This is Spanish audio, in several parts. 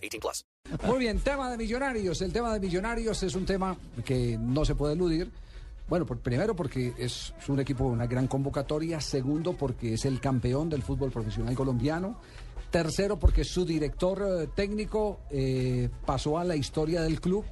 18 plus. Muy bien, tema de millonarios. El tema de millonarios es un tema que no se puede eludir. Bueno, por, primero porque es, un equipo, una gran convocatoria. Segundo, porque es el campeón del fútbol profesional colombiano. Tercero, porque su director eh, técnico eh, pasó a la historia del club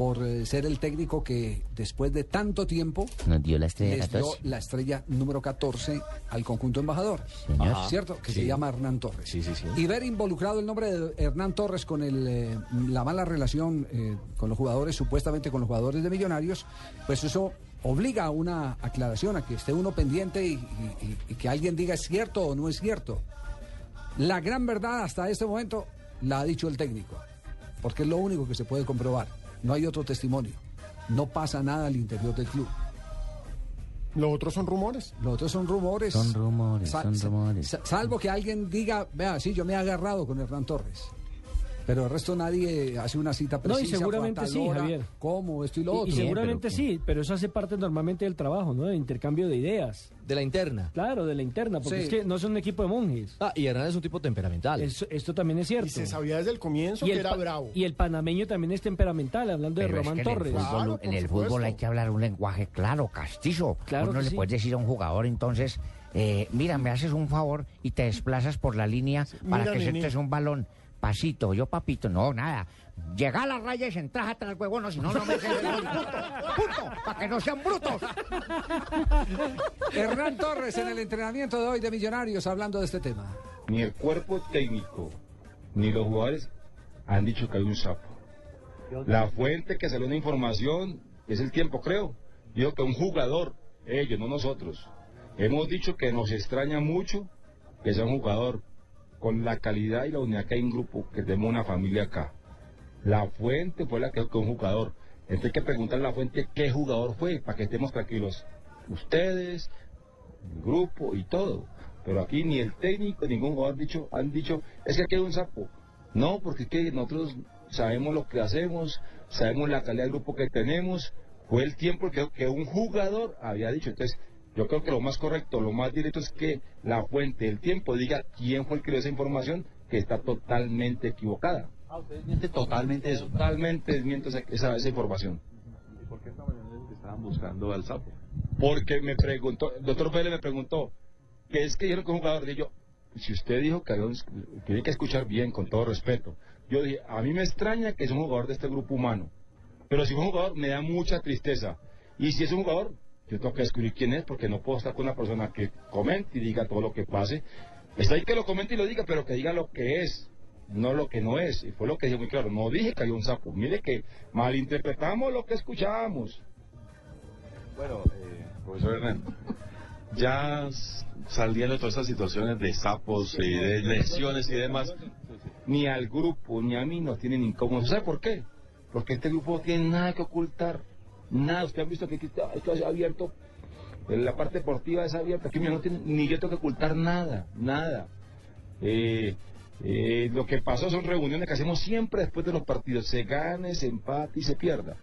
por eh, ser el técnico que después de tanto tiempo Nos dio la estrella les dio 14. la estrella número 14 al conjunto embajador. Señor. ¿Cierto? Que se llama Hernán Torres. Sí, sí, sí. Y ver involucrado el nombre de Hernán Torres con el, eh, la mala relación eh, con los jugadores, supuestamente con los jugadores de Millonarios, pues eso obliga a una aclaración, a que esté uno pendiente y, y- y- y que alguien diga es cierto o no es cierto. La gran verdad hasta este momento la ha dicho el técnico, porque es lo único que se puede comprobar. No hay otro testimonio. No pasa nada al interior del club. Lo otro son rumores. Los otros son rumores. Son rumores, son rumores. sa- salvo que alguien diga, vea, sí, yo me he agarrado con Hernán Torres. Pero el resto nadie hace una cita No, precisa. y seguramente sí, hora, Javier. ¿Cómo? Esto y lo Y, y otro. seguramente pero- sí, pero eso hace parte normalmente del trabajo, ¿no? De intercambio de ideas. De la interna. Claro, de la interna, porque Sí. es que no son un equipo de monjes. Ah, y Hernán es un tipo temperamental. Eso- esto también es cierto. Y se sabía desde el comienzo Y que el, era bravo. y el panameño también es temperamental, hablando de es Román que en el Torres. fútbol, Claro, en el fútbol hay que hablar un lenguaje claro, castizo. Claro Uno que le sí. puedes decir a un jugador, entonces, eh, mira, me haces un favor y te desplazas por la línea para mira, que sientes un balón. Pasito, yo papito, no, nada. Llega a la raya y se entras atrás, huevón, si no, no me. Punto, para que no sean brutos. Hernán Torres en el entrenamiento de hoy de Millonarios hablando de este tema. ni el cuerpo técnico ni los jugadores han dicho que hay un sapo. La fuente que salió una información es el tiempo, creo. Dijo que un jugador, ellos, no nosotros. Hemos dicho que nos extraña mucho que sea un jugador con la calidad y la unidad que hay en grupo, que tenemos una familia acá. La fuente fue la que que un jugador. Entonces hay que preguntarle a la fuente qué jugador fue, para que estemos tranquilos. Ustedes, el grupo y todo. Pero aquí ni el técnico, ningún jugador dicho, han dicho, es que aquí hay un sapo. No, porque es que nosotros sabemos lo que hacemos, sabemos la calidad del grupo que tenemos. Fue el tiempo que, que un jugador había dicho. Entonces, yo creo que lo más correcto, lo más directo es que la fuente del tiempo diga quién fue el que dio esa información que está totalmente equivocada. Ah, ustedes mienten totalmente eso. Totalmente desmiento esa, esa, esa información. ¿Y por qué esta mañana que estaban buscando al sapo? Porque me preguntó, el doctor Pérez me preguntó, ¿qué es que dijeron que un jugador? Y yo, si usted dijo que había un- tiene que escuchar bien, con todo respeto. Yo dije, a mí me extraña que es un jugador de este grupo humano. Pero si es un jugador, me da mucha tristeza. Y si es un jugador, yo tengo que descubrir quién es, porque no puedo estar con una persona que comente y diga todo lo que pase. Está ahí que lo comente y lo diga, pero que diga lo que es, no lo que no es. Y fue lo que dije muy claro. No dije que había un sapo. Mire que malinterpretamos lo que escuchábamos. Bueno, eh, profesor Hernán, ya saliendo todas estas situaciones de sapos y de lesiones y demás, ni al grupo, ni a mí nos tienen incómodos. ¿Sabe por qué? Porque este grupo no tiene nada que ocultar. Nada. Usted ha visto que aquí esto es abierto. La parte deportiva es abierta. Aquí mira, no tiene, ni yo tengo que ocultar nada. Nada. Eh, eh, lo que pasó son reuniones que hacemos siempre después de los partidos. Se gane, se empate y se pierda.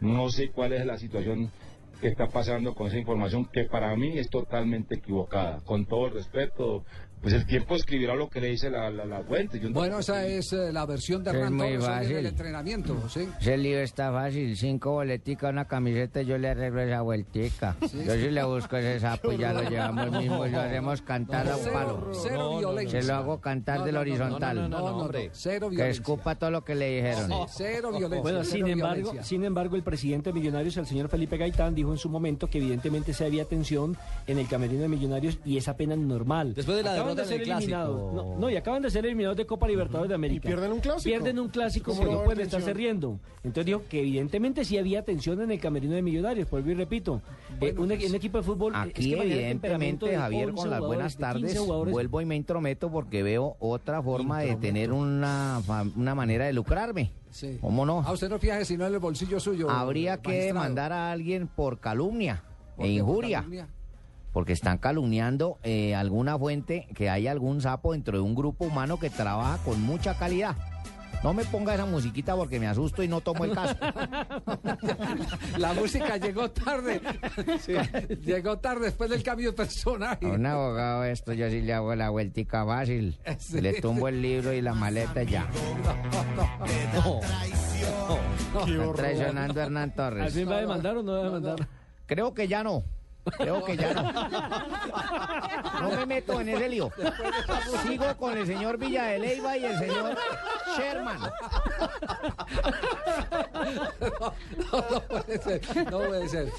No sé cuál es la situación que está pasando con esa información que para mí es totalmente equivocada. Con todo el respeto, pues el tiempo escribirá lo que le dice la, la, la fuente. Yo no- Bueno, esa es eh, la versión de Es Hernán muy Torres en el entrenamiento. ¿sí? Ese lío está fácil, cinco boleticas, una camiseta, yo le arreglo esa vueltica. Yo sí le busco ese sapo y ya lo llevamos mismo y lo hacemos cantar a un palo. cero violencia. Se lo hago cantar del horizontal. No, no, no, hombre. Cero Que violencia. escupa todo lo que le dijeron. Cero violencia. Bueno, cero sin embargo, sin embargo, el presidente de Millonarios, el señor Felipe Gaitán, dijo en su momento que evidentemente se había tensión en el camerino de Millonarios y es apenas normal. Después de la acaban de ser eliminados. No, no, y acaban de ser eliminados de Copa Libertadores de América. pierden un clásico. Pierden un clásico ¿Cómo que no pueden estarse riendo. Entonces dijo que evidentemente sí había tensión en el camerino de Millonarios. Por y repito, eh, un, un equipo de fútbol. es Aquí, que el temperamento evidentemente, de Javier, 11 con las buenas jugadores, de 15 tardes, vuelvo y me intrometo porque veo otra forma de tener una, una manera de lucrarme. Sí. ¿Cómo no? A usted no fija sino en el bolsillo suyo. Habría que demandar a alguien por calumnia ¿Por e injuria. calumnia? Porque están calumniando eh, alguna fuente que hay algún sapo dentro de un grupo humano que trabaja con mucha calidad. No me ponga esa musiquita porque me asusto y no tomo el caso. La música llegó tarde. Llegó tarde después del cambio de personaje. A un abogado esto yo sí le hago la vueltica fácil. Sí. Le tumbo el libro y la maleta y ya. Está traicionando a Hernán ¿Al Torres. fin va a demandar o no va a demandar? Creo que ya no. Creo que ya no. No me meto en ese lío. Sigo con el señor Villa de Leyva y el señor Sherman. No, no puede ser. No puede ser.